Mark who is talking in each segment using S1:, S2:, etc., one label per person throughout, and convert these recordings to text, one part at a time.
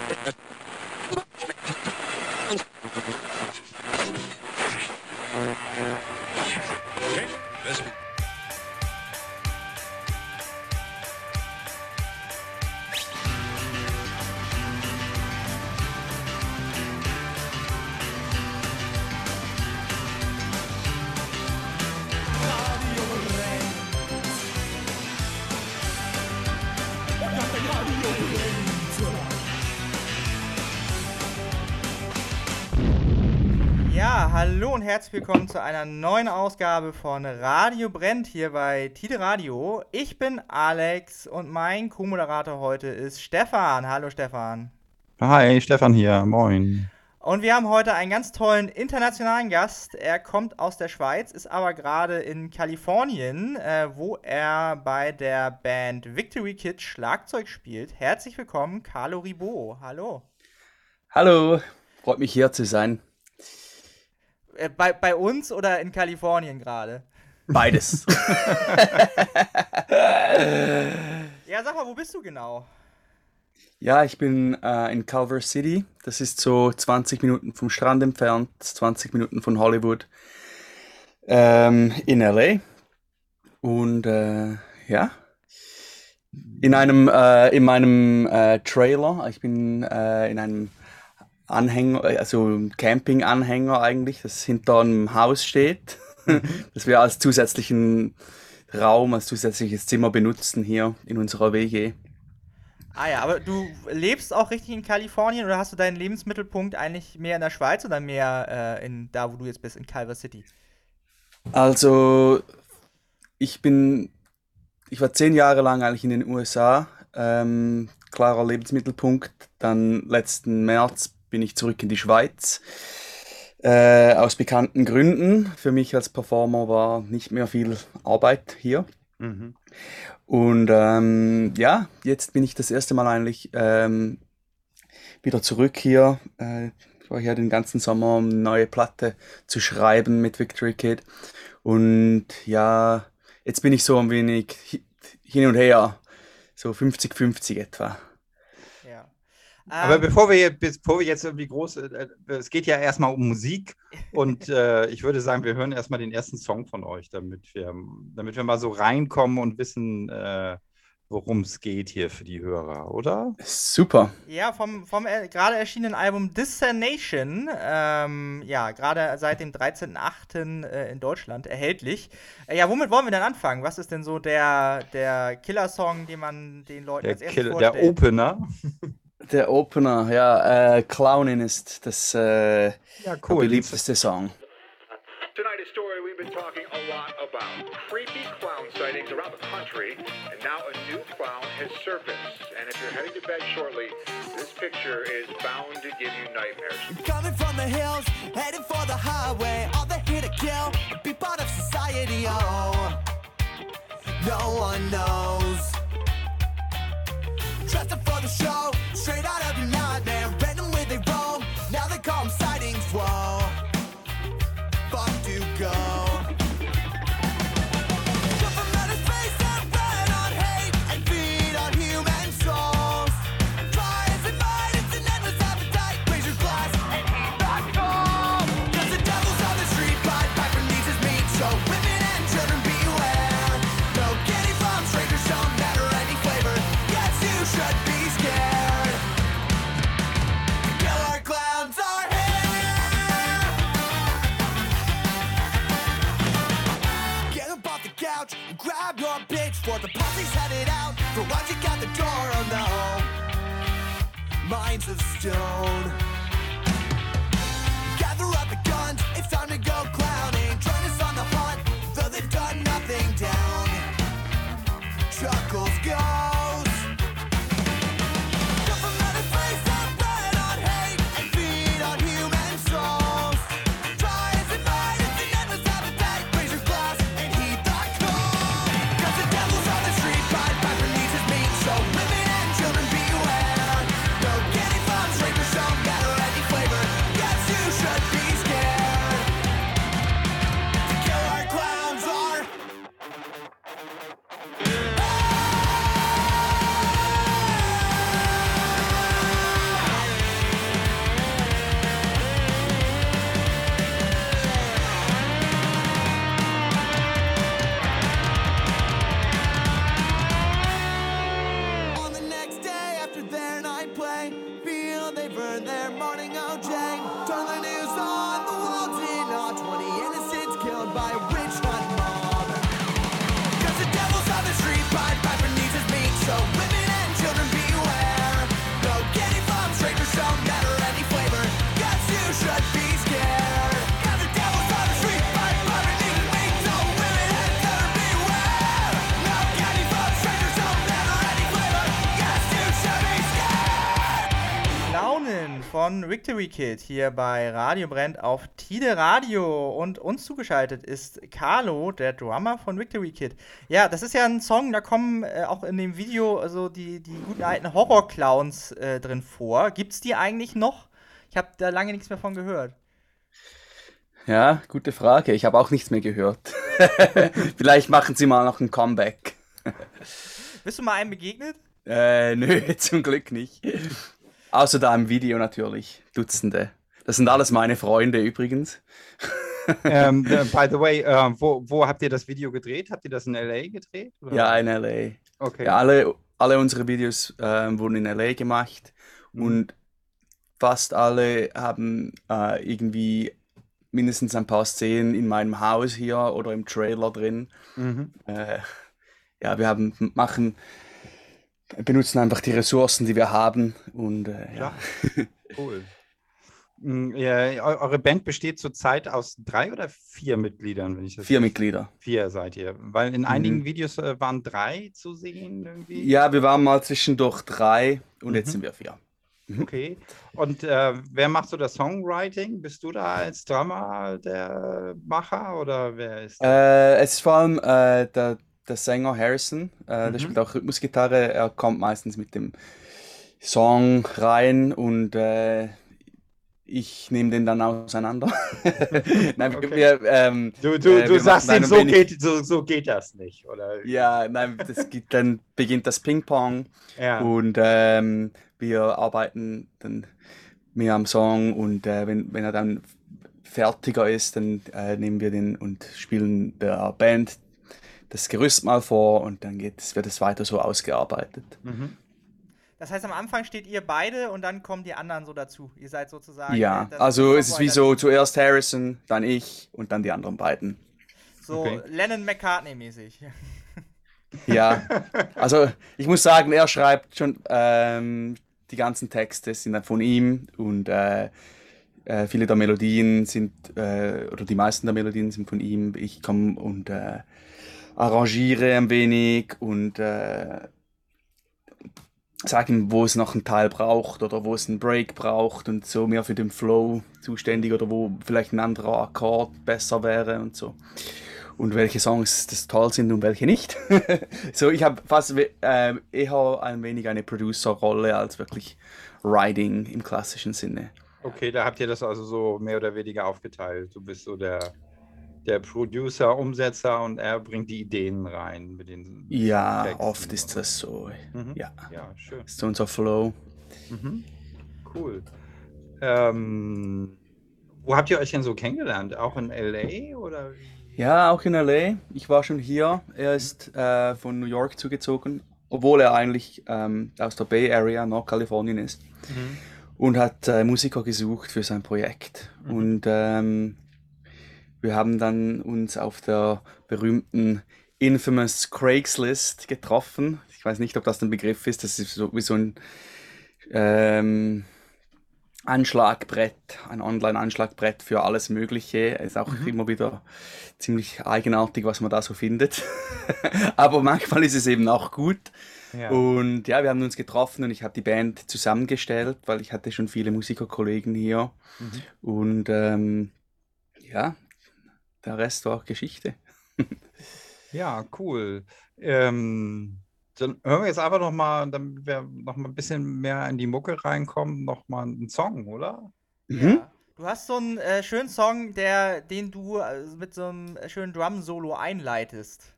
S1: Yeah. herzlich willkommen zu einer neuen Ausgabe von Radio Brennt hier bei Tide Radio. Ich bin Alex und mein Co-Moderator heute ist Stefan. Hallo Stefan.
S2: Hi, Stefan hier. Moin.
S1: Und wir haben heute einen ganz tollen internationalen Gast. Er kommt aus der Schweiz, ist aber gerade in Kalifornien, äh, wo er bei der Band Victory Kid Schlagzeug spielt. Herzlich willkommen, Carlo Ribot. Hallo.
S3: Hallo, freut mich hier zu sein.
S1: Äh, bei, bei uns oder in Kalifornien gerade?
S3: Beides.
S1: ja, sag mal, wo bist du genau?
S3: Ja, ich bin äh, in Culver City. Das ist so 20 Minuten vom Strand entfernt, 20 Minuten von Hollywood. Ähm, in LA. Und äh, ja, in einem, äh, in meinem äh, Trailer. Ich bin äh, in einem Anhänger, also Camping-Anhänger eigentlich, das hinter einem Haus steht, mhm. das wir als zusätzlichen Raum, als zusätzliches Zimmer benutzen hier in unserer WG.
S1: Ah ja, aber du lebst auch richtig in Kalifornien oder hast du deinen Lebensmittelpunkt eigentlich mehr in der Schweiz oder mehr äh, in da, wo du jetzt bist, in Culver City?
S3: Also, ich bin, ich war zehn Jahre lang eigentlich in den USA, ähm, klarer Lebensmittelpunkt. Dann letzten März bin ich zurück in die Schweiz. Äh, aus bekannten Gründen. Für mich als Performer war nicht mehr viel Arbeit hier. Mhm. Und ähm, ja, jetzt bin ich das erste Mal eigentlich ähm, wieder zurück hier. Äh, ich war hier den ganzen Sommer, um eine neue Platte zu schreiben mit Victory Kid. Und ja, jetzt bin ich so ein wenig hin und her, so 50-50 etwa.
S2: Aber ähm, bevor wir, bevor wir jetzt irgendwie groß, äh, es geht ja erstmal um Musik und äh, ich würde sagen, wir hören erstmal den ersten Song von euch, damit wir, damit wir mal so reinkommen und wissen, äh, worum es geht hier für die Hörer, oder?
S3: Super.
S1: Ja, vom, vom äh, gerade erschienenen Album Destination, ähm, ja, gerade seit dem 13.08. Äh, in Deutschland erhältlich. Äh, ja, womit wollen wir denn anfangen? Was ist denn so der, der Killer-Song, den man den Leuten
S2: der als erstes Kill vorstellt? Der Opener.
S3: Der Opener, ja, äh, uh, Clownin ist das äh, uh, ja, cool. beliebteste Song. Tonight, a story we've been talking a lot about. Creepy clown sightings around the country, and now a new clown has surfaced. And if you're heading to bed shortly, this picture is bound to give you nightmares. Coming from the hills, heading for the highway, all they're here to kill, be part of society, oh. No one knows. Dressed up for the show straight out watching at the door. Oh no, minds of stone. Gather up the guns, it's time to go clowning. Join us on the hunt, though they've done nothing down. Chuckles
S1: Victory Kid hier bei Radio Brennt auf Tide Radio und uns zugeschaltet ist Carlo, der Drummer von Victory Kid. Ja, das ist ja ein Song, da kommen äh, auch in dem Video also die, die guten alten Horror-Clowns äh, drin vor. Gibt's die eigentlich noch? Ich habe da lange nichts mehr von gehört.
S3: Ja, gute Frage. Ich habe auch nichts mehr gehört. Vielleicht machen sie mal noch ein Comeback.
S1: Bist du mal einem begegnet?
S3: Äh, nö, zum Glück nicht. Außer da im Video natürlich. Dutzende. Das sind alles meine Freunde übrigens.
S2: ähm, äh, by the way, äh, wo, wo habt ihr das Video gedreht? Habt ihr das in LA gedreht?
S3: Oder? Ja, in LA.
S2: Okay.
S3: Ja, alle, alle unsere Videos äh, wurden in LA gemacht mhm. und fast alle haben äh, irgendwie mindestens ein paar Szenen in meinem Haus hier oder im Trailer drin. Mhm. Äh, ja, wir haben machen benutzen einfach die Ressourcen, die wir haben und äh, ja.
S2: ja. Cool. Mm, ja, eure Band besteht zurzeit aus drei oder vier Mitgliedern, wenn ich das
S3: Vier Mitglieder.
S2: Vier seid ihr. Weil in einigen mhm. Videos äh, waren drei zu sehen irgendwie.
S3: Ja, wir waren mal zwischendurch drei und mhm. jetzt sind wir vier.
S2: Mhm. Okay. Und äh, wer macht so das Songwriting? Bist du da als Drummer der Macher oder wer ist?
S3: Äh, es ist vor allem äh, der, der Sänger Harrison. Äh, der mhm. spielt auch Rhythmusgitarre. Er kommt meistens mit dem Song rein und äh, ich nehme den dann auseinander.
S2: nein, okay. wir, ähm, du du, äh, du sagst ihm, so geht, so, so geht das nicht, oder?
S3: Ja, nein, das geht, dann beginnt das Ping-Pong ja. und ähm, wir arbeiten dann mehr am Song und äh, wenn, wenn er dann fertiger ist, dann äh, nehmen wir den und spielen der Band das Gerüst mal vor und dann geht, wird es weiter so ausgearbeitet.
S1: Mhm. Das heißt, am Anfang steht ihr beide und dann kommen die anderen so dazu. Ihr seid sozusagen.
S3: Ja, also es ist wie so zuerst Harrison, dann ich und dann die anderen beiden.
S1: So okay. Lennon-McCartney-mäßig.
S3: Ja, also ich muss sagen, er schreibt schon ähm, die ganzen Texte sind dann von ihm und äh, äh, viele der Melodien sind, äh, oder die meisten der Melodien sind von ihm. Ich komme und äh, arrangiere ein wenig und äh, sage ihm, wo es noch einen Teil braucht oder wo es einen Break braucht und so mehr für den Flow zuständig oder wo vielleicht ein anderer Akkord besser wäre und so. Und welche Songs das toll sind und welche nicht. so, ich habe fast äh, eher ein wenig eine Producer-Rolle als wirklich Writing im klassischen Sinne.
S2: Okay, da habt ihr das also so mehr oder weniger aufgeteilt. Du bist so der der Producer, Umsetzer und er bringt die Ideen rein mit den.
S3: Ja, Texten oft ist das so. Mhm. Ja. ja, schön. Das ist unser Flow.
S2: Mhm. Cool. Ähm, wo habt ihr euch denn so kennengelernt? Auch in LA oder?
S3: Ja, auch in LA. Ich war schon hier. Er ist äh, von New York zugezogen, obwohl er eigentlich ähm, aus der Bay Area, Nordkalifornien ist. Mhm. Und hat äh, Musiker gesucht für sein Projekt. Mhm. Und ähm, wir haben dann uns auf der berühmten infamous Craigslist getroffen. Ich weiß nicht, ob das ein Begriff ist. Das ist so wie so ein ähm, Anschlagbrett, ein Online-Anschlagbrett für alles Mögliche. Ist auch mhm. immer wieder ziemlich eigenartig, was man da so findet. Aber manchmal ist es eben auch gut. Ja. Und ja, wir haben uns getroffen und ich habe die Band zusammengestellt, weil ich hatte schon viele Musikerkollegen hier. Mhm. Und ähm, ja, der Rest war Geschichte.
S2: ja, cool. Ähm, dann hören wir jetzt einfach noch mal, damit wir noch mal ein bisschen mehr in die Mucke reinkommen, noch mal einen Song, oder?
S1: Mhm. Ja. Du hast so einen äh, schönen Song, der, den du äh, mit so einem schönen Drum-Solo einleitest.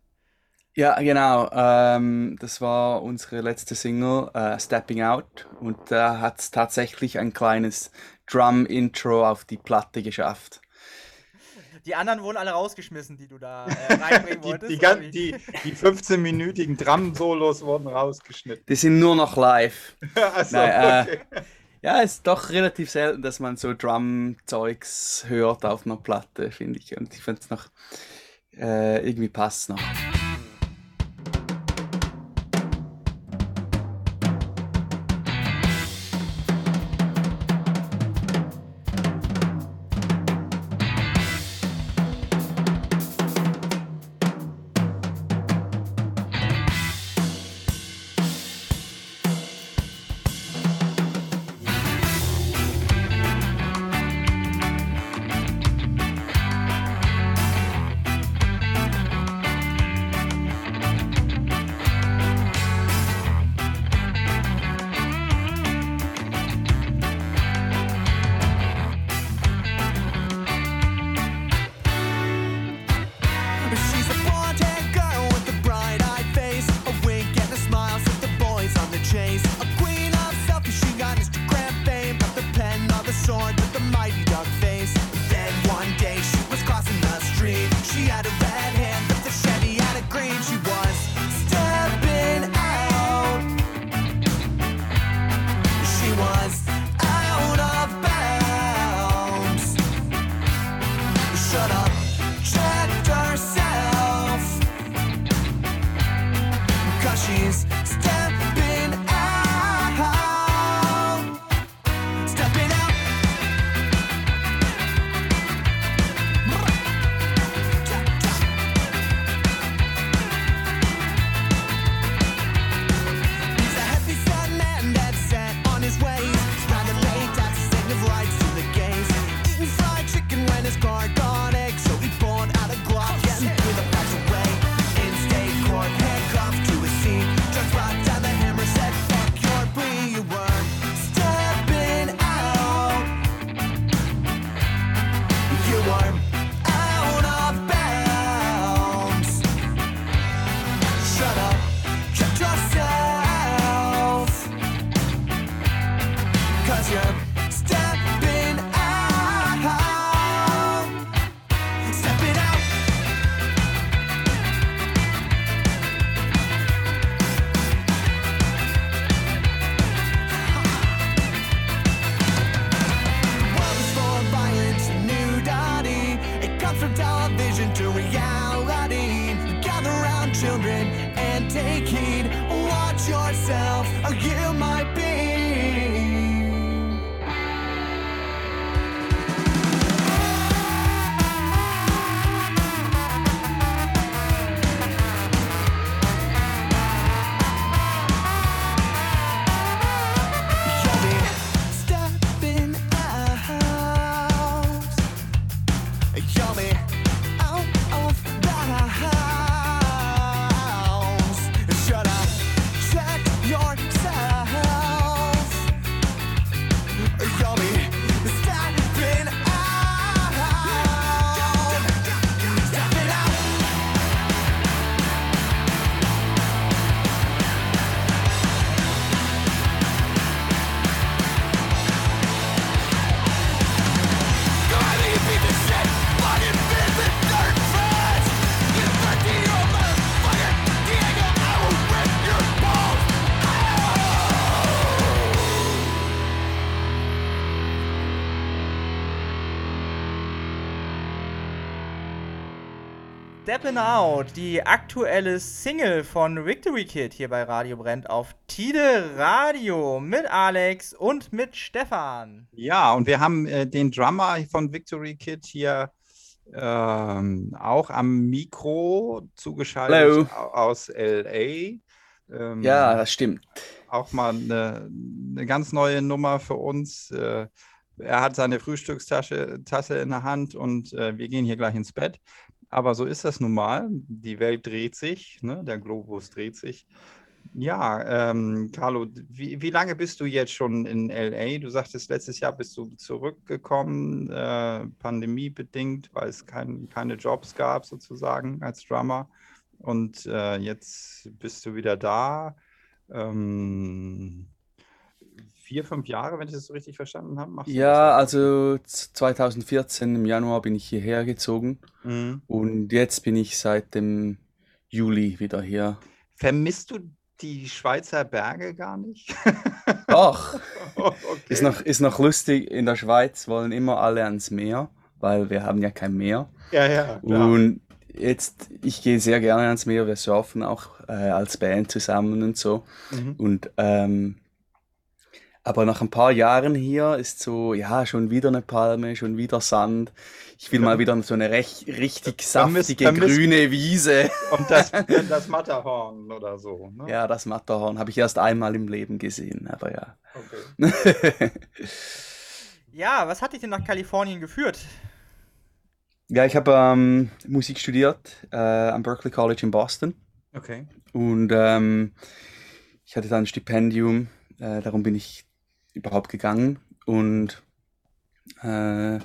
S3: Ja, genau. Ähm, das war unsere letzte Single, äh, Stepping Out. Und da hat es tatsächlich ein kleines Drum-Intro auf die Platte geschafft.
S1: Die anderen wurden alle rausgeschmissen, die du da äh, reinbringen wolltest.
S2: die, die, die, die 15-minütigen Drum-Solos wurden rausgeschnitten.
S4: Die sind nur noch live.
S2: Achso, Nein,
S4: äh, okay. Ja, es ist doch relativ selten, dass man so Drum-Zeugs hört auf einer Platte, finde ich. Und ich finde es noch äh, irgendwie passt noch.
S1: Steppin' Out, die aktuelle Single von Victory Kid hier bei Radio Brennt auf Tide Radio mit Alex und mit Stefan.
S2: Ja, und wir haben äh, den Drummer von Victory Kid hier ähm, auch am Mikro zugeschaltet Hello. aus LA.
S4: Ähm, ja, das stimmt.
S2: Auch mal eine, eine ganz neue Nummer für uns. Äh, er hat seine Frühstückstasche Tasse in der Hand und äh, wir gehen hier gleich ins Bett aber so ist das nun mal. Die Welt dreht sich, ne? der Globus dreht sich. Ja, ähm, Carlo, wie, wie lange bist du jetzt schon in LA? Du sagtest, letztes Jahr bist du zurückgekommen, äh, pandemiebedingt, weil es kein, keine Jobs gab, sozusagen, als Drummer. Und äh, jetzt bist du wieder da. Ähm, vier, fünf Jahre, wenn ich das so richtig verstanden habe.
S3: ja, also 2014 im Januar bin ich hierher gezogen mhm. und jetzt bin ich seit dem Juli wieder hier.
S2: Vermisst du die Schweizer Berge gar nicht?
S3: Doch. okay. ist, noch, ist noch lustig, in der Schweiz wollen immer alle ans Meer, weil wir haben ja kein Meer.
S2: Ja, ja.
S3: Klar. Und jetzt, ich gehe sehr gerne ans Meer, wir surfen auch äh, als Band zusammen und so. Mhm. Und ähm, aber nach ein paar Jahren hier ist so, ja, schon wieder eine Palme, schon wieder Sand. Ich will mal wieder so eine recht, richtig saftige vermisst, grüne Wiese.
S2: Und das, das Matterhorn oder so.
S3: Ne? Ja, das Matterhorn habe ich erst einmal im Leben gesehen, aber ja. Okay.
S1: ja, was hat dich denn nach Kalifornien geführt?
S3: Ja, ich habe ähm, Musik studiert äh, am Berkeley College in Boston.
S2: Okay.
S3: Und ähm, ich hatte da ein Stipendium, äh, darum bin ich überhaupt gegangen. Und äh,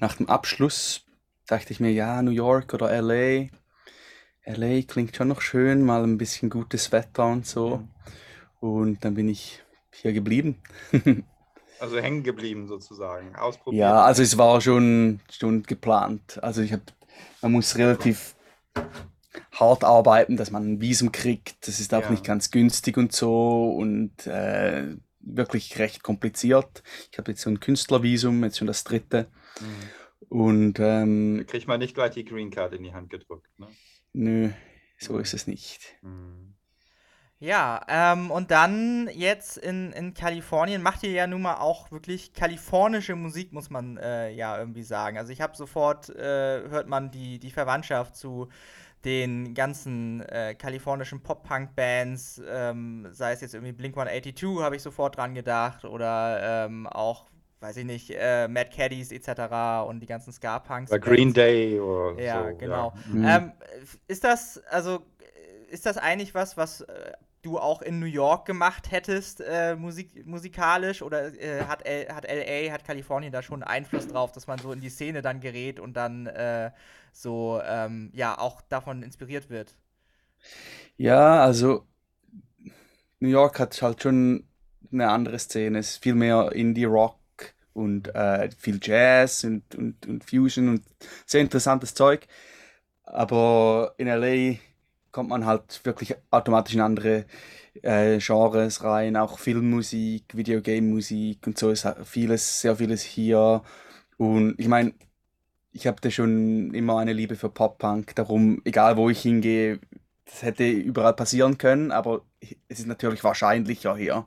S3: nach dem Abschluss dachte ich mir, ja, New York oder LA. LA klingt schon noch schön, mal ein bisschen gutes Wetter und so. Und dann bin ich hier geblieben.
S2: also hängen geblieben sozusagen, ausprobiert.
S3: Ja, also es war schon, schon geplant. Also ich habe, man muss relativ hart arbeiten, dass man ein Visum kriegt. Das ist auch ja. nicht ganz günstig und so. Und äh, wirklich recht kompliziert. Ich habe jetzt so ein Künstlervisum, jetzt schon das dritte. Mhm. Und ähm,
S2: kriegt man nicht gleich die Green Card in die Hand gedrückt, ne?
S3: Nö, so ist es nicht.
S1: Mhm. Ja, ähm, und dann jetzt in, in Kalifornien macht ihr ja nun mal auch wirklich kalifornische Musik, muss man äh, ja irgendwie sagen. Also ich habe sofort, äh, hört man die, die Verwandtschaft zu den ganzen äh, kalifornischen Pop-Punk-Bands, ähm, sei es jetzt irgendwie Blink 182, habe ich sofort dran gedacht, oder ähm, auch, weiß ich nicht, äh, Mad Caddies etc. und die ganzen Ska-Punks.
S2: Green Day oder
S1: ja, so. Genau. Ja, genau. Ähm, ist das, also, ist das eigentlich was, was äh, du auch in New York gemacht hättest, äh, Musik, musikalisch? Oder äh, hat, L hat LA, hat Kalifornien da schon Einfluss drauf, dass man so in die Szene dann gerät und dann äh, so, ähm, ja, auch davon inspiriert wird?
S3: Ja, also New York hat halt schon eine andere Szene. Es ist viel mehr Indie-Rock und äh, viel Jazz und, und, und Fusion und sehr interessantes Zeug. Aber in LA kommt man halt wirklich automatisch in andere äh, Genres rein, auch Filmmusik, Videogame-Musik und so ist vieles, sehr vieles hier. Und ich meine, ich habe da schon immer eine Liebe für Pop-Punk, darum, egal wo ich hingehe, das hätte überall passieren können, aber es ist natürlich wahrscheinlicher hier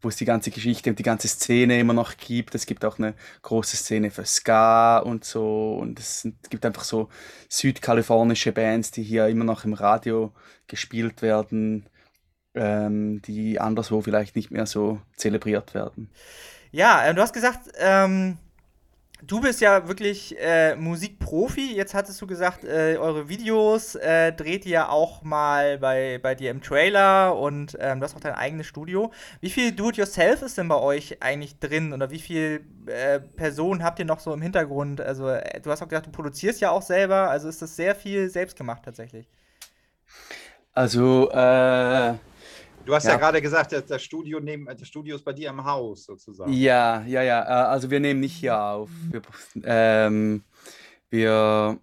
S3: wo es die ganze Geschichte und die ganze Szene immer noch gibt. Es gibt auch eine große Szene für Ska und so. Und es, gibt einfach so südkalifornische Bands, die hier immer noch im Radio gespielt werden, ähm, die anderswo vielleicht nicht mehr so zelebriert werden.
S1: Ja, äh, du hast gesagt, ähm, Du bist ja wirklich äh, Musikprofi. Jetzt hattest du gesagt, äh, eure Videos äh, dreht ihr auch mal bei, bei dir im Trailer und ähm, du hast auch dein eigenes Studio. Wie viel Do-it-yourself ist denn bei euch eigentlich drin oder wie viele äh, Personen habt ihr noch so im Hintergrund? Also, äh, du hast auch gesagt, du produzierst ja auch selber. Also ist das sehr viel selbst gemacht tatsächlich?
S3: Also, äh,
S2: Du hast ja, ja gerade gesagt, das Studio, neben, das Studio ist bei dir im Haus sozusagen.
S3: Ja, ja, ja. Äh, also wir nehmen nicht hier auf. Wir, ähm, wir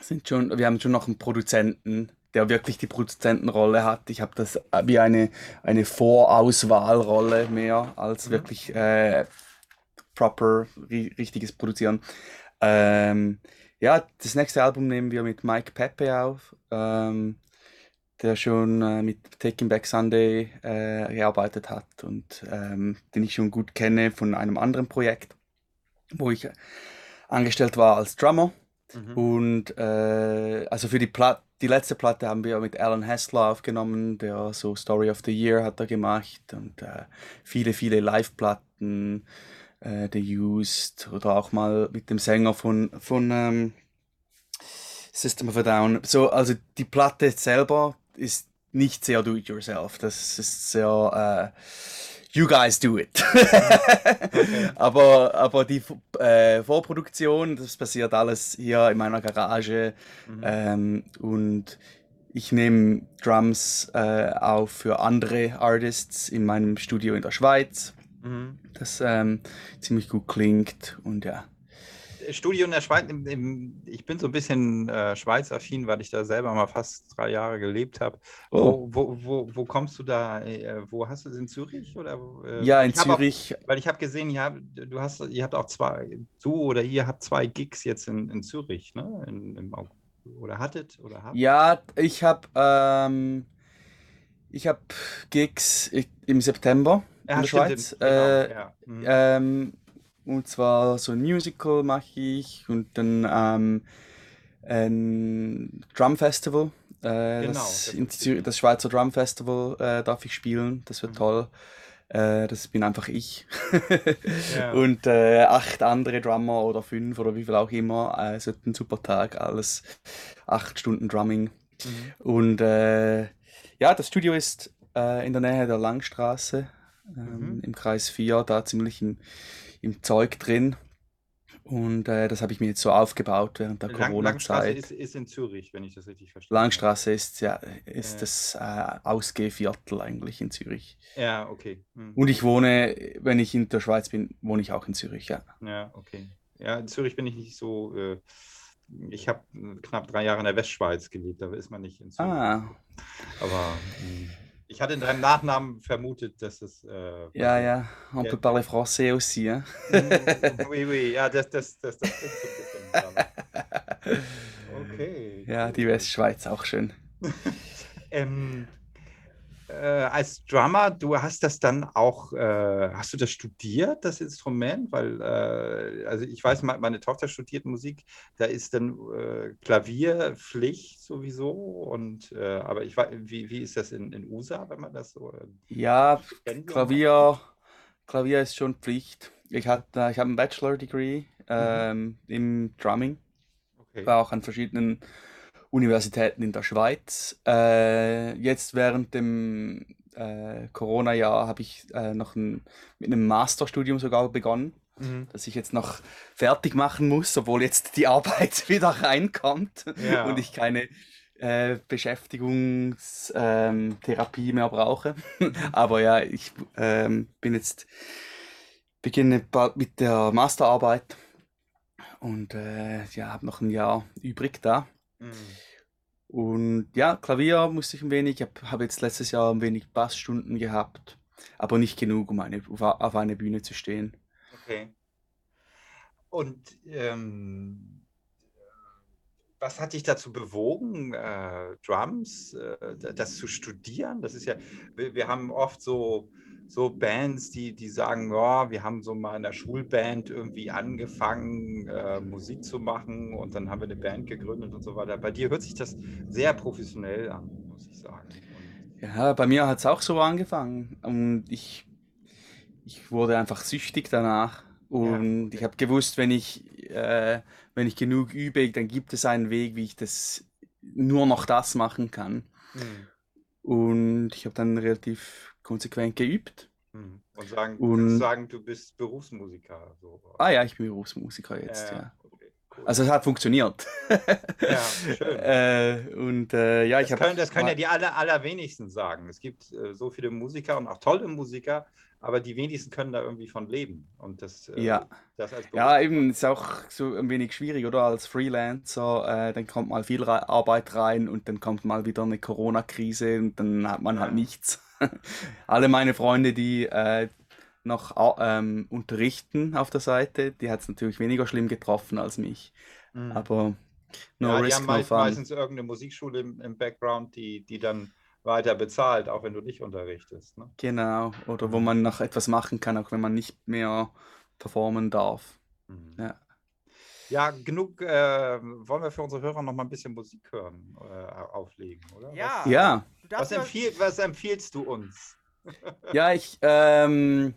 S3: sind schon, wir haben schon noch einen Produzenten, der wirklich die Produzentenrolle hat. Ich habe das wie eine, eine Vorauswahlrolle mehr als mhm. wirklich äh, proper, richtiges Produzieren. Ähm, ja, das nächste Album nehmen wir mit Mike Pepe auf. Ähm, der schon äh, mit Taking Back Sunday äh, gearbeitet hat und ähm, den ich schon gut kenne von einem anderen Projekt, wo ich angestellt war als Drummer. Mhm. Und äh, also für die, Plat die letzte Platte haben wir mit Alan Hessler aufgenommen, der so Story of the Year hat er gemacht und äh, viele, viele Live-Platten, äh, The Used oder auch mal mit dem Sänger von, von ähm, System of a Down. So, also die Platte selber ist nicht sehr do-it-yourself. Das ist sehr, äh, you guys do it. okay. aber, aber die äh, Vorproduktion, das passiert alles hier in meiner Garage. Mhm. Ähm, und ich nehme Drums äh, auf für andere Artists in meinem Studio in der Schweiz. mhm. das ähm, ziemlich gut klingt und ja.
S2: Studio in der Schweiz, im, im, ich bin so ein bisschen äh, Schweiz-affin, weil ich da selber mal fast drei Jahre gelebt habe. Oh. Wo, wo, wo, wo, kommst du da? Äh, wo hast du es in Zürich? Oder,
S3: äh, ja, in Zürich.
S2: Auch, weil ich habe gesehen, ihr du hast, ihr habt auch zwei, du oder ihr habt zwei Gigs jetzt in, in Zürich, ne? In, im, oder hattet? Oder
S3: habt? Ja, ich habe ähm, ich habe Gigs im September ja, in der Schweiz. Genau, äh, ja. mhm. ähm, und zwar so ein Musical mache ich und dann ähm, ein Drum Festival. Äh, genau, das, das, das, Schweizer Drum Festival äh, darf ich spielen. Das wird mhm. toll. Äh, das bin einfach ich. ja. Und äh, acht andere Drummer oder fünf oder wie viel auch immer. Äh, es wird ein super Tag. Alles acht Stunden Drumming. Mhm. Und ja, das Studio ist in der Nähe der Langstraße. Ähm, mhm. Im Kreis 4, da ziemlich im im Zeug drin. Und äh, das habe ich mir jetzt so aufgebaut während der Corona-Zeit. Langstraße
S2: ist, ist, in Zürich, wenn ich das richtig verstehe.
S3: Langstraße ist ja ist äh. das äh, Ausgehviertel eigentlich in Zürich.
S2: Ja, okay. Hm.
S3: Und ich wohne, wenn ich in der Schweiz bin, wohne ich auch in Zürich, ja.
S2: Ja, okay. Ja, in Zürich bin ich nicht so. Äh, ich habe knapp drei Jahre in der Westschweiz gelebt, da ist man nicht in Zürich. Ah. Aber. Mh. Ich hatte in deinem Nachnamen vermutet, dass es. Äh,
S3: ja, ja, on peut parler français aussi. Hein?
S2: oui, oui, ja, das, das, das, das,
S3: Okay. Ja, die Westschweiz auch schön.
S2: ähm, äh, als Drummer, du hast das dann auch, äh, hast du das studiert, das Instrument? Weil, äh, also ich weiß, meine Tochter studiert Musik, da ist dann äh, Klavierpflicht sowieso. Und äh, aber ich weiß, wie, wie ist das in, in USA, wenn man das so? Äh,
S3: ja, Klavier, Klavier ist schon Pflicht. Ich, ich habe ein Bachelor-Degree mhm. ähm, mhm. im Drumming. Okay. War auch an verschiedenen Universitäten in der Schweiz. Äh, jetzt während dem äh, Corona-Jahr habe ich äh, noch ein, mit einem Masterstudium sogar begonnen, mhm. das ich jetzt noch fertig machen muss, obwohl jetzt die Arbeit wieder reinkommt ja. und ich keine äh, Beschäftigungstherapie ähm, mehr brauche. Aber ja, ich ähm, bin jetzt beginne bald mit der Masterarbeit und äh, ja, habe noch ein Jahr übrig da. Mhm. Und ja, Klavier musste ich ein wenig. Ich habe hab jetzt letztes Jahr ein wenig Bassstunden gehabt, aber nicht genug, um eine, auf eine Bühne zu stehen.
S2: Okay. Und ähm, was hat dich dazu bewogen, äh, Drums, äh, das zu studieren? Das ist ja, wir, wir haben oft so so Bands, die, die sagen, ja, wir haben so mal in der Schulband irgendwie angefangen, äh, Musik zu machen und dann haben wir eine Band gegründet und so weiter. Bei dir hört sich das sehr professionell an, muss ich sagen.
S3: Und ja, bei mir hat es auch so angefangen und ich, ich wurde einfach süchtig danach. Und ja. ich habe gewusst, wenn ich, äh, wenn ich genug übe, dann gibt es einen Weg, wie ich das nur noch das machen kann. Mhm. Und ich habe dann relativ konsequent geübt.
S2: Hm. Und sagen, und, sagen, du bist Berufsmusiker. So.
S3: Ah ja, ich bin Berufsmusiker jetzt, ja. ja. cool. Also es hat funktioniert. Ja, schön. äh, und äh, ja,
S2: das
S3: ich
S2: habe. Das können ja die aller, allerwenigsten sagen. Es gibt äh, so viele Musiker und auch tolle Musiker, aber die wenigsten können da irgendwie von leben. Und das,
S3: äh, ja. das ja, eben ist auch so ein wenig schwierig, oder? Als Freelancer, äh, dann kommt mal viel Arbeit rein und dann kommt mal wieder eine Corona-Krise und dann hat man halt ja. halt nichts. Alle meine Freunde, die äh, noch ähm, unterrichten auf der Seite, die hat es natürlich weniger schlimm getroffen als mich. Mhm. Aber
S2: no ja, risk, die haben no meist, meistens irgendeine Musikschule im, im Background, die, die dann weiter bezahlt, auch wenn du nicht unterrichtest. Ne?
S3: Genau, oder wo man noch etwas machen kann, auch wenn man nicht mehr performen darf. Mhm. Ja.
S2: Ja, genug. Äh, wollen wir für unsere Hörer noch mal ein bisschen Musik hören, äh, auflegen, oder?
S3: Ja. Was, ja.
S2: Was, empfiehl, was empfiehlst du uns?
S3: ja, ich, ähm,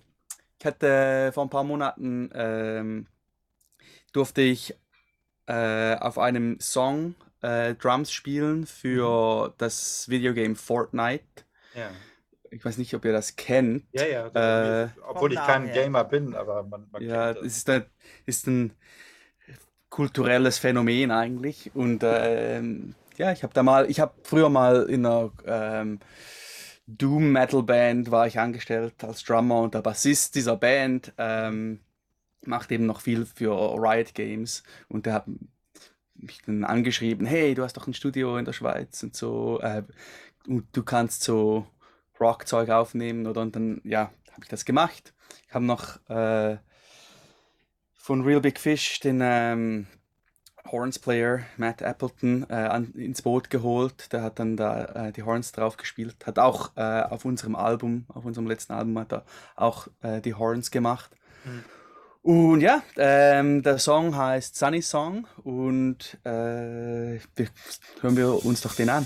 S3: ich hatte vor ein paar Monaten ähm, durfte ich äh, auf einem Song äh, Drums spielen für mhm. das Videogame Fortnite. Ja. Ich weiß nicht, ob ihr das kennt.
S2: Ja, ja. Äh, obwohl ich kein Gamer bin, aber man, man
S3: ja, kennt das. Ist ein, ist ein kulturelles Phänomen eigentlich. Und ähm, ja, ich habe da mal, ich habe früher mal in einer ähm,
S5: Doom Metal Band war ich angestellt als Drummer und der Bassist dieser Band ähm, macht eben noch viel für Riot Games und der hat mich dann angeschrieben, hey, du hast doch ein Studio in der Schweiz und so äh, und du kannst so Rockzeug aufnehmen oder und dann ja habe ich das gemacht. Ich habe noch äh, von Real Big Fish den ähm, Horns Player Matt Appleton äh, an, ins Boot geholt. Der hat dann da äh, die Horns drauf gespielt. Hat auch äh, auf unserem Album, auf unserem letzten Album, hat er auch äh, die Horns gemacht. Mhm. Und ja, ähm, der Song heißt Sunny Song und äh, hören wir uns doch den an.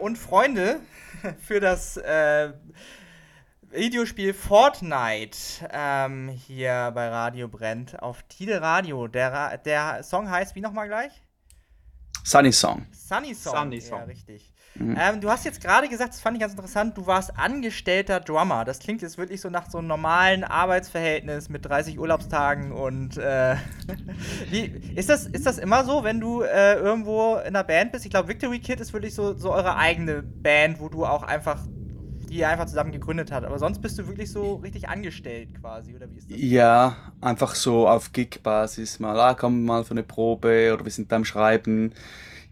S1: Und Freunde für das äh, Videospiel Fortnite ähm, hier bei Radio Brennt auf Tide Radio. Der, der Song heißt wie nochmal gleich?
S5: Sunny Song.
S1: Sunny Song. Sunny Song. Ja, richtig. Mhm. Ähm, du hast jetzt gerade gesagt, das fand ich ganz interessant, du warst angestellter Drummer. Das klingt jetzt wirklich so nach so einem normalen Arbeitsverhältnis mit 30 Urlaubstagen und äh, wie, ist, das, ist das immer so, wenn du äh, irgendwo in einer Band bist? Ich glaube, Victory Kid ist wirklich so, so eure eigene Band, wo du auch einfach die ihr einfach zusammen gegründet hat. Aber sonst bist du wirklich so richtig angestellt quasi, oder wie ist das?
S5: Ja, einfach so auf Gig-Basis mal, ah, komm mal für eine Probe oder wir sind beim Schreiben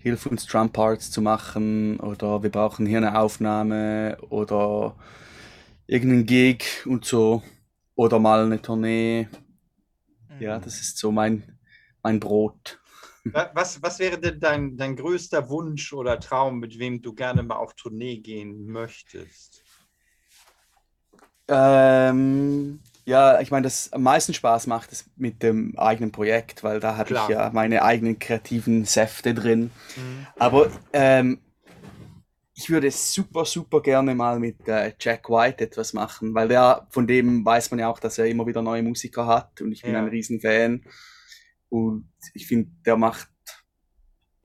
S5: hilf uns Drum Parts zu machen oder wir brauchen hier eine Aufnahme oder irgendeinen Gig und so oder mal eine Tournee. Mhm. Ja, das ist so mein,
S3: mein Brot.
S2: Was, was wäre denn dein, dein größter Wunsch oder Traum, mit wem du gerne mal auf Tournee gehen möchtest?
S3: Ähm, ja, ich meine, das am meisten Spaß macht es mit dem eigenen Projekt, weil da habe ich ja meine eigenen kreativen Säfte drin. Mhm. Aber ähm, ich würde super, super gerne mal mit äh, Jack White etwas machen, weil der, von dem weiß man ja auch, dass er immer wieder neue Musiker hat und ich bin ja. ein Riesenfan. Und ich finde, der macht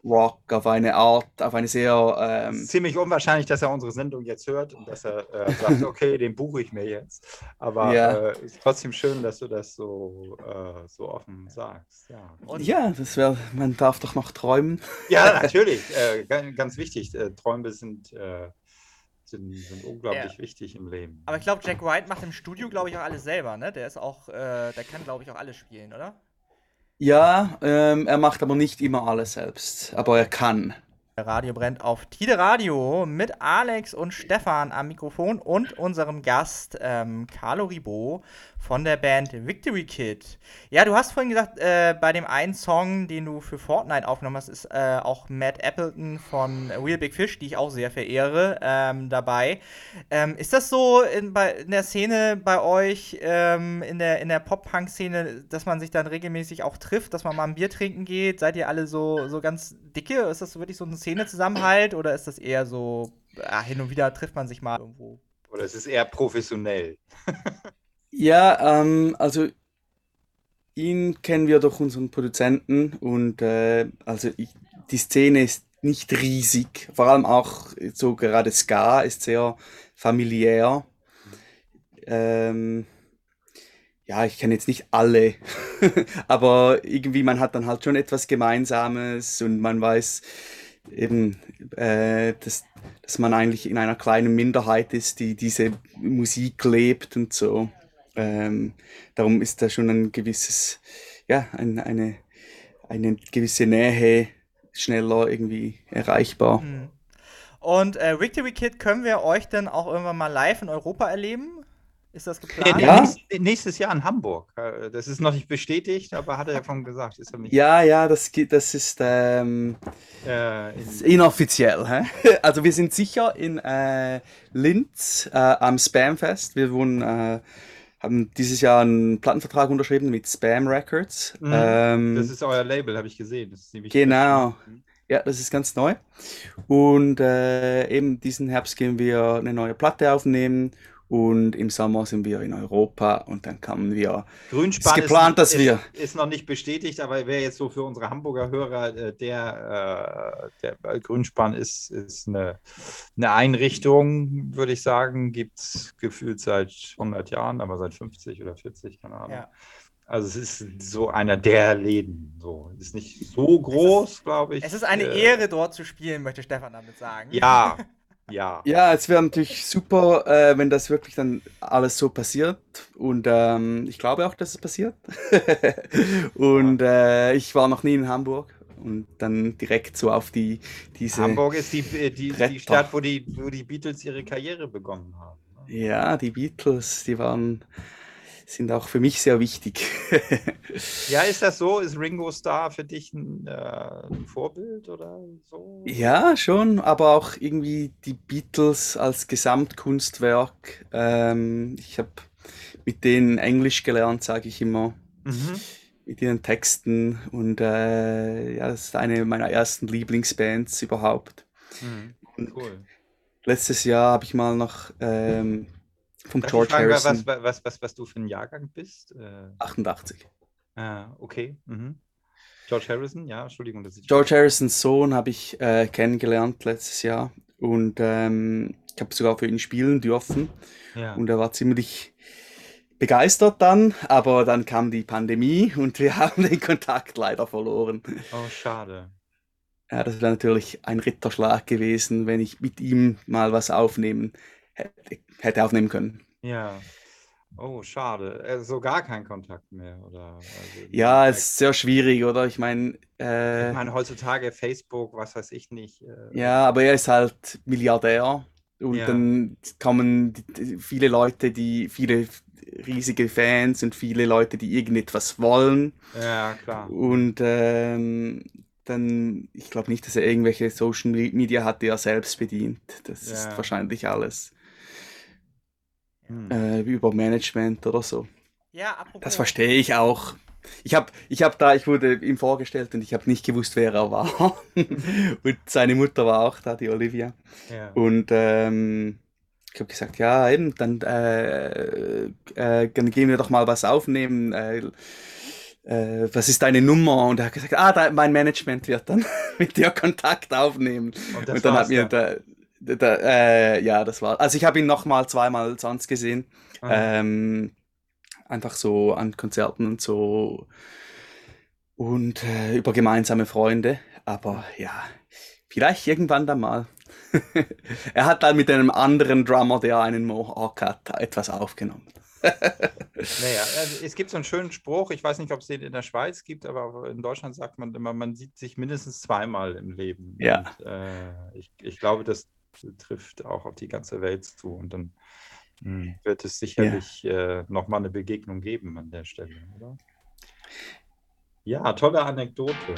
S3: Rock auf eine Art, auf eine sehr. Ähm
S2: ziemlich unwahrscheinlich, dass er unsere Sendung jetzt hört und dass er äh, sagt, okay, den buche ich mir jetzt. Aber ja. äh, ist trotzdem schön, dass du das so, äh, so offen sagst. Ja,
S3: und ja das wäre, man darf doch noch träumen.
S2: Ja, natürlich. Äh, ganz, wichtig. Äh, Träume sind. Äh, sind, sind, unglaublich ja. wichtig im Leben.
S1: Aber ich glaube, Jack White macht im Studio, glaube ich, auch alles selber, ne? Der ist auch, der kann, glaube ich, auch alles spielen, oder?
S3: Ja, ähm, er macht aber nicht immer alles selbst, aber er kann.
S1: Radio brennt auf Tide Radio mit Alex und Stefan am Mikrofon und unserem Gast ähm, Carlo Ribot von der Band Victory Kid. Ja, du hast vorhin gesagt, äh, bei dem einen Song, den du für Fortnite aufgenommen hast, ist äh, auch Matt Appleton von Real Big Fish, die ich auch sehr verehre, ähm, dabei. Ähm, ist das so in, bei, in, der Szene bei euch, ähm, in der, in der Pop-Punk-Szene, dass man sich dann regelmäßig auch trifft, dass man mal ein Bier trinken geht? Seid ihr alle so, so ganz dicke? Ist das wirklich so ein Szene-Zusammenhalt oder ist das eher so, ja, hin und wieder trifft man sich mal irgendwo?
S2: Oder ist es eher professionell?
S3: Ja, ähm, also ihn kennen wir durch unseren Produzenten und äh, also ich, die Szene ist nicht riesig, vor allem auch so gerade Ska ist sehr familiär. Ähm, ja, ich kenne jetzt nicht alle, aber irgendwie man hat dann halt schon etwas Gemeinsames und man weiß eben, äh, dass, dass man eigentlich in einer kleinen Minderheit ist, die diese Musik lebt und so. Ähm, darum ist da schon ein gewisses, ja, ein, eine, eine gewisse Nähe schneller irgendwie erreichbar. Mhm.
S1: Und äh, Victory Kid können wir euch dann auch irgendwann mal live in Europa erleben? Ist das geplant?
S2: Ja, nächstes, nächstes Jahr in Hamburg. Äh, das ist noch nicht bestätigt, aber hat er ja von gesagt. Ist
S3: ja, ja, das, das ist ähm, äh, in inoffiziell. Hä? Also wir sind sicher in äh, Linz äh, am Spamfest. Wir wohnen äh, haben dieses Jahr einen Plattenvertrag unterschrieben mit Spam Records.
S2: Mhm. Ähm, das ist euer Label, habe ich gesehen.
S3: genau. Mhm. Ja, das ist ganz neu. Und äh, eben diesen Herbst gehen wir eine neue Platte aufnehmen und im Sommer sind wir in Europa und dann kamen wir.
S2: Grünspan ist geplant, ist, dass wir. Ist, ist, noch nicht bestätigt, aber wäre jetzt so für unsere Hamburger Hörer, äh, der, äh, der Grünspan ist, ist eine, eine Einrichtung, würde ich sagen, gibt es gefühlt seit 100 Jahren, aber seit 50 oder 40, keine Ahnung. Ja. Also es ist so einer der Läden. So. Ist nicht so groß, glaube ich.
S1: Es ist eine äh, Ehre, dort zu spielen, möchte Stefan damit sagen.
S2: Ja, Ja.
S3: Ja, es wäre natürlich super, äh, wenn das wirklich dann alles so passiert. Und ähm, ich glaube auch, dass es passiert. und äh, ich war noch nie in Hamburg. Und dann direkt so auf die diese.
S2: Hamburg ist die, äh, die, die Stadt, wo die, wo die Beatles ihre Karriere begonnen haben.
S3: Ne? Ja, die Beatles, die waren sind auch für mich sehr wichtig.
S2: ja, ist das so? Ist Ringo Starr für dich ein, äh, ein, Vorbild oder so?
S3: Ja, schon, aber auch irgendwie die Beatles als Gesamtkunstwerk. Ähm, ich habe mit denen Englisch gelernt, sage ich immer. Mhm. Mit ihren Texten und äh, ja, das ist eine meiner ersten Lieblingsbands überhaupt. Mhm. Cool. Letztes Jahr habe ich mal noch ähm,
S2: vom Darf George fragen, Harrison. Was, was, was, was du für ein Jahrgang bist? Äh,
S3: 88.
S2: Ah, okay. Mhm. George Harrison, ja, Entschuldigung. Dass ich
S3: George Harrisons Sohn habe ich äh, kennengelernt letztes Jahr und ähm, ich habe sogar für ihn spielen dürfen. Ja. Und er war ziemlich begeistert dann, aber dann kam die Pandemie und wir haben den Kontakt leider verloren.
S2: Oh, schade.
S3: Ja, das wäre natürlich ein Ritterschlag gewesen, wenn ich mit ihm mal was aufnehmen hätte, aufnehmen können.
S2: Ja. Oh, schade. Also gar kein Kontakt mehr, oder? Also
S3: ja, es ist sehr schwierig, oder? Ich meine.
S2: Äh, ich meine, heutzutage Facebook, was weiß ich nicht.
S3: Äh, ja, aber er ist halt Milliardär. Und ja. dann kommen viele Leute, die, viele riesige Fans und viele Leute, die irgendetwas wollen.
S4: Ja, klar.
S3: Und ähm, dann, ich glaube nicht, dass er irgendwelche Social Media hat, die er selbst bedient. Das ja. ist wahrscheinlich alles hm. äh, über Management oder so.
S1: Ja, apropos.
S3: Das verstehe ich auch. Ich habe ich hab da, ich wurde ihm vorgestellt und ich habe nicht gewusst, wer er war. und seine Mutter war auch da, die Olivia. Ja. Und ähm, ich habe gesagt, ja, eben, dann, äh, äh, dann gehen wir doch mal was aufnehmen. Äh, äh, was ist deine Nummer? Und er hat gesagt, ah, da, mein Management wird dann mit dir Kontakt aufnehmen. Und, und dann hat mir da, da, äh, ja, das war. Also ich habe ihn noch mal zweimal sonst gesehen. Ähm, einfach so an Konzerten und so und äh, über gemeinsame Freunde. Aber ja, vielleicht irgendwann dann mal. er hat dann mit einem anderen Drummer, der einen Mohawk hat, etwas aufgenommen.
S4: naja, also es gibt so einen schönen Spruch, ich weiß nicht, ob es den in der Schweiz gibt, aber in Deutschland sagt man immer, man sieht sich mindestens zweimal im Leben.
S3: Ja.
S4: Und, äh, ich, ich glaube, das trifft auch auf die ganze Welt zu. Und dann hm. wird es sicherlich ja. äh, nochmal eine Begegnung geben an der Stelle, oder? Ja, tolle Anekdote.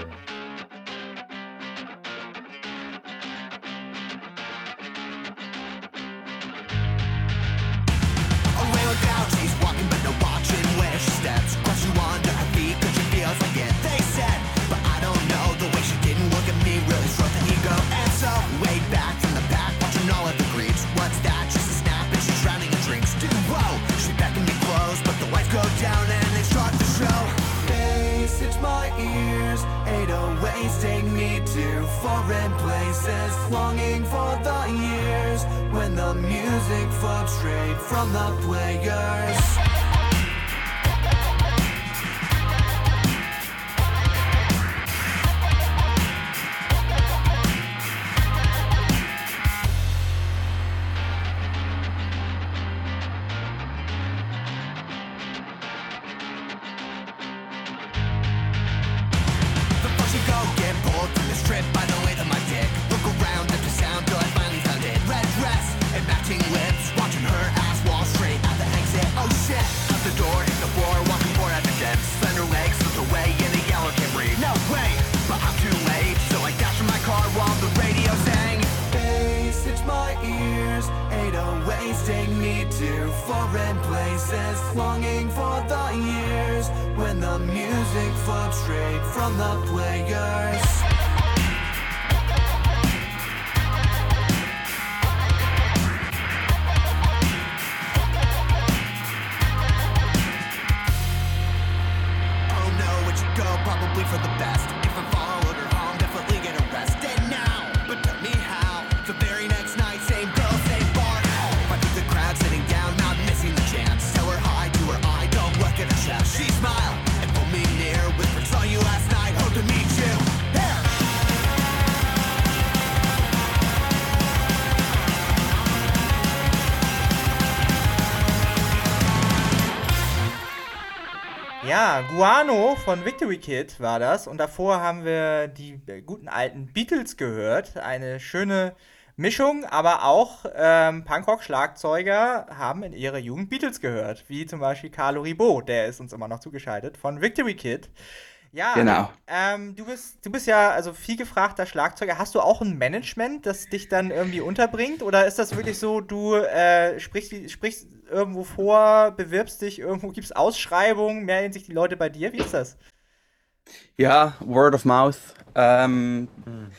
S4: It always take me to foreign places Longing for the years When the music fluctuates from the players.
S1: Guano von Victory Kid war das. Und davor haben wir die guten alten Beatles gehört. Eine schöne Mischung, aber auch ähm, Punkrock-Schlagzeuger haben in ihrer Jugend Beatles gehört. Wie zum Beispiel Carlo Ribot, der ist uns immer noch zugeschaltet, von Victory Kid. Ja,
S3: genau.
S1: Ähm, du, bist, du bist ja also viel gefragter Schlagzeuger. Hast du auch ein Management, das dich dann irgendwie unterbringt? Oder ist das wirklich so, du äh, sprichst, sprichst irgendwo vor, bewirbst dich, irgendwo gibt es Ausschreibungen, melden sich die Leute bei dir? Wie ist das?
S3: Ja, Word of Mouth. Ähm, hm.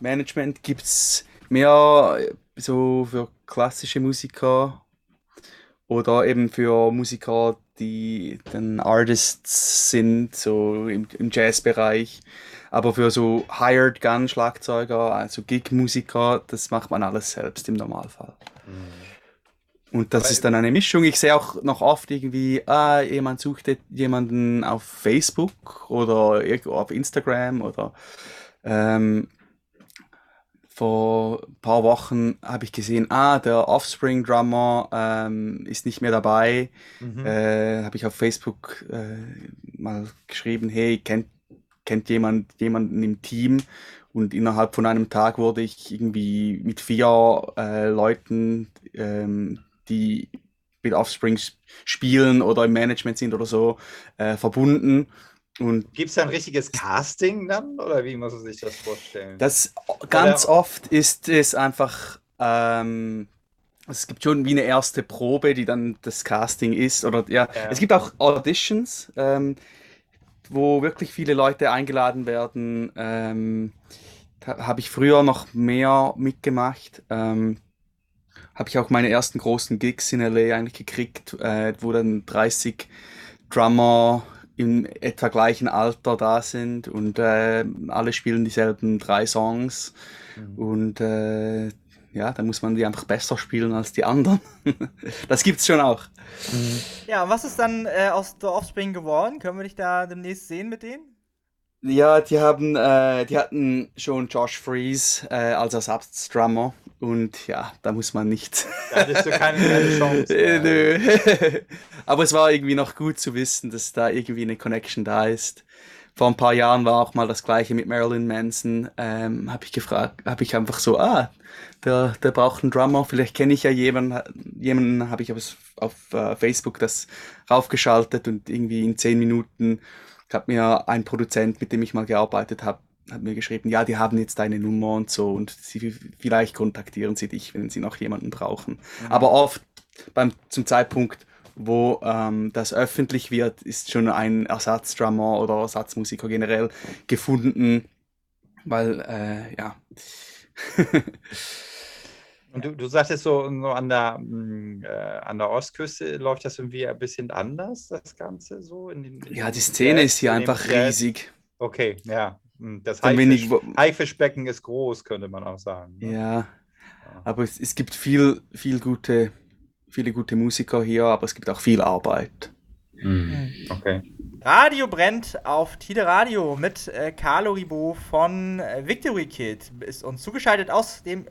S3: Management gibt es mehr so für klassische Musiker oder eben für Musiker, die dann Artists sind, so im, im Jazzbereich. Aber für so Hired Gun Schlagzeuger, also Gig-Musiker, das macht man alles selbst im Normalfall. Mhm. Und das Aber ist dann eine Mischung. Ich sehe auch noch oft irgendwie, ah, jemand sucht jemanden auf Facebook oder auf Instagram oder ähm, vor ein paar Wochen habe ich gesehen, ah, der Offspring-Drummer ähm, ist nicht mehr dabei. Mhm. Äh, habe ich auf Facebook äh, mal geschrieben, hey, kennt, kennt jemand jemanden im Team? Und innerhalb von einem Tag wurde ich irgendwie mit vier äh, Leuten, ähm, die mit Offspring spielen oder im Management sind oder so, äh, verbunden.
S2: Gibt es da ein richtiges Casting dann oder wie muss man sich das vorstellen?
S3: Das ganz oder? oft ist es einfach, ähm, es gibt schon wie eine erste Probe, die dann das Casting ist. Oder ja, ja. es gibt auch Auditions, ähm, wo wirklich viele Leute eingeladen werden. Ähm, habe ich früher noch mehr mitgemacht. Ähm, habe ich auch meine ersten großen Gigs in LA eigentlich gekriegt, äh, wo dann 30 Drummer im etwa gleichen Alter da sind und äh, alle spielen dieselben drei Songs. Mhm. Und äh, ja, da muss man die einfach besser spielen als die anderen. das gibt's schon auch.
S1: Mhm. Ja, und was ist dann äh, aus The Offspring geworden? Können wir dich da demnächst sehen mit denen?
S3: Ja, die haben, äh, die hatten schon Josh Freeze äh, als Ersatzdrummer und ja, da muss man nicht.
S2: Da hattest du keine, keine Chance.
S3: Nö. Aber es war irgendwie noch gut zu wissen, dass da irgendwie eine Connection da ist. Vor ein paar Jahren war auch mal das gleiche mit Marilyn Manson. Ähm, habe ich gefragt, habe ich einfach so, ah, der, der braucht einen Drummer, vielleicht kenne ich ja jemanden, jemanden habe ich auf, auf uh, Facebook das raufgeschaltet und irgendwie in zehn Minuten hat mir ein Produzent, mit dem ich mal gearbeitet habe, hat mir geschrieben, ja, die haben jetzt deine Nummer und so und sie, vielleicht kontaktieren sie dich, wenn sie noch jemanden brauchen. Mhm. Aber oft beim, zum Zeitpunkt, wo ähm, das öffentlich wird, ist schon ein Ersatzdrummer oder Ersatzmusiker generell gefunden, weil, äh, ja.
S2: Und du, du sagtest so, so an, der, mm, äh, an der Ostküste läuft das irgendwie ein bisschen anders, das Ganze so? In
S3: den, in ja, die Szene ist hier einfach riesig.
S2: Okay, ja. Hm, das Haifisch, Haifischbecken ist groß, könnte man auch sagen.
S3: Ne? Ja, aber es, es gibt viel, viel gute, viele gute Musiker hier, aber es gibt auch viel Arbeit.
S2: Mhm. Okay.
S1: Radio brennt auf Tide Radio mit äh, Carlo Ribot von äh, Victory Kid. Ist uns zugeschaltet aus dem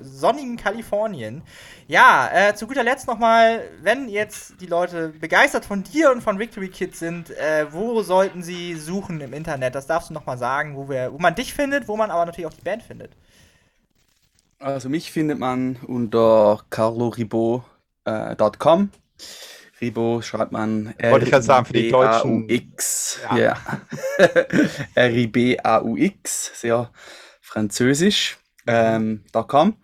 S1: sonnigen Kalifornien. Ja, äh, zu guter Letzt nochmal, wenn jetzt die Leute begeistert von dir und von Victory Kid sind, äh, wo sollten sie suchen im Internet? Das darfst du nochmal sagen, wo, wir, wo man dich findet, wo man aber natürlich auch die Band findet.
S3: Also mich findet man unter carloribot.com. Äh, Ribo schreibt man
S2: Wollte ich gerade sagen, für die Deutschen.
S3: X. Ja. R-I-B-A-U-X, sehr französisch. Ähm, .com.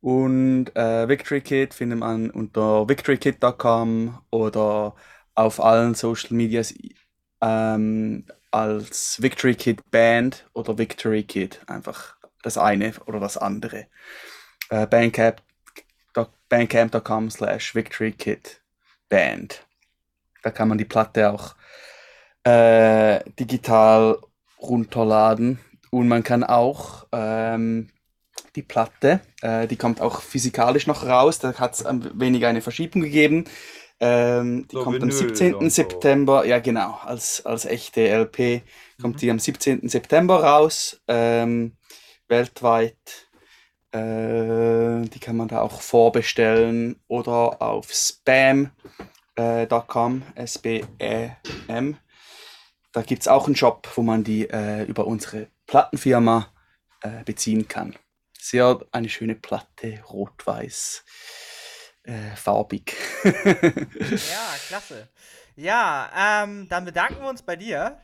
S3: Und äh, Victory Kit findet man unter victorykit.com oder auf allen Social Medias ähm, als Victory Kid Band oder Victory Kid. Einfach das eine oder das andere. Äh, Bandcamp, bandcamp.com slash Victory Kid. Band. Da kann man die Platte auch äh, digital runterladen und man kann auch ähm, die Platte, äh, die kommt auch physikalisch noch raus, da hat es ein wenig eine Verschiebung gegeben. Ähm, die so kommt am 17. September, so. ja genau, als, als echte LP kommt mhm. die am 17. September raus, ähm, weltweit. Äh, die kann man da auch vorbestellen oder auf spam.com, äh, S-B-E-M. Da gibt es auch einen Shop, wo man die äh, über unsere Plattenfirma äh, beziehen kann. Sehr eine schöne Platte, rot-weiß, äh, farbig.
S1: ja, klasse. Ja, ähm, dann bedanken wir uns bei dir.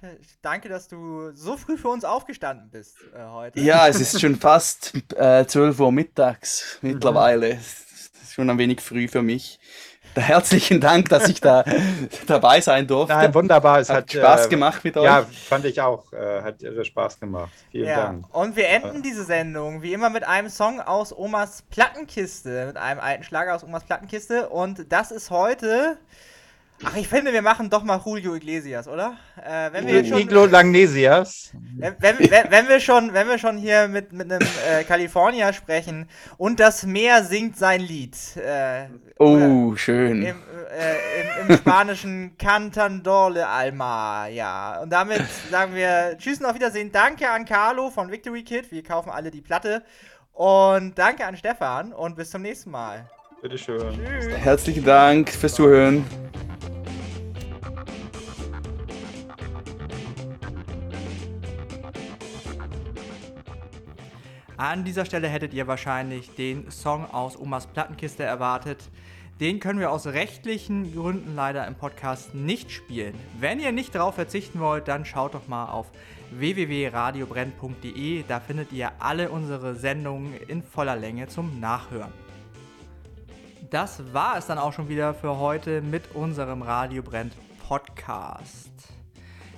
S1: Danke, dass du so früh für uns aufgestanden bist äh, heute.
S3: Ja, es ist schon fast äh, 12 Uhr mittags mittlerweile. Das ist schon ein wenig früh für mich. Herzlichen Dank, dass ich da dabei sein durfte.
S2: Nein, wunderbar. Es hat, hat
S3: Spaß äh, gemacht mit euch.
S2: Ja, fand ich auch. Äh, hat irre Spaß gemacht. Vielen ja. Dank.
S1: Und wir enden diese Sendung wie immer mit einem Song aus Omas Plattenkiste, mit einem alten Schlager aus Omas Plattenkiste. Und das ist heute Ach, ich finde, wir machen doch mal Julio Iglesias, oder?
S2: Äh, wenn wir schon, Iglo Lagnesias.
S1: Wenn, wenn, wenn, wir schon, wenn wir schon hier mit, mit einem äh, California sprechen und das Meer singt sein Lied. Äh,
S3: oh, schön.
S1: Im, äh, im, im spanischen Cantandole Alma, ja. Und damit sagen wir Tschüss und auf Wiedersehen. Danke an Carlo von Victory Kid. Wir kaufen alle die Platte. Und danke an Stefan und bis zum nächsten Mal.
S2: Bitteschön.
S3: Tschüss. Herzlichen Dank fürs Zuhören.
S1: An dieser Stelle hättet ihr wahrscheinlich den Song aus Omas Plattenkiste erwartet. Den können wir aus rechtlichen Gründen leider im Podcast nicht spielen. Wenn ihr nicht darauf verzichten wollt, dann schaut doch mal auf www.radiobrenn.de. Da findet ihr alle unsere Sendungen in voller Länge zum Nachhören. Das war es dann auch schon wieder für heute mit unserem Radio Brennt Podcast.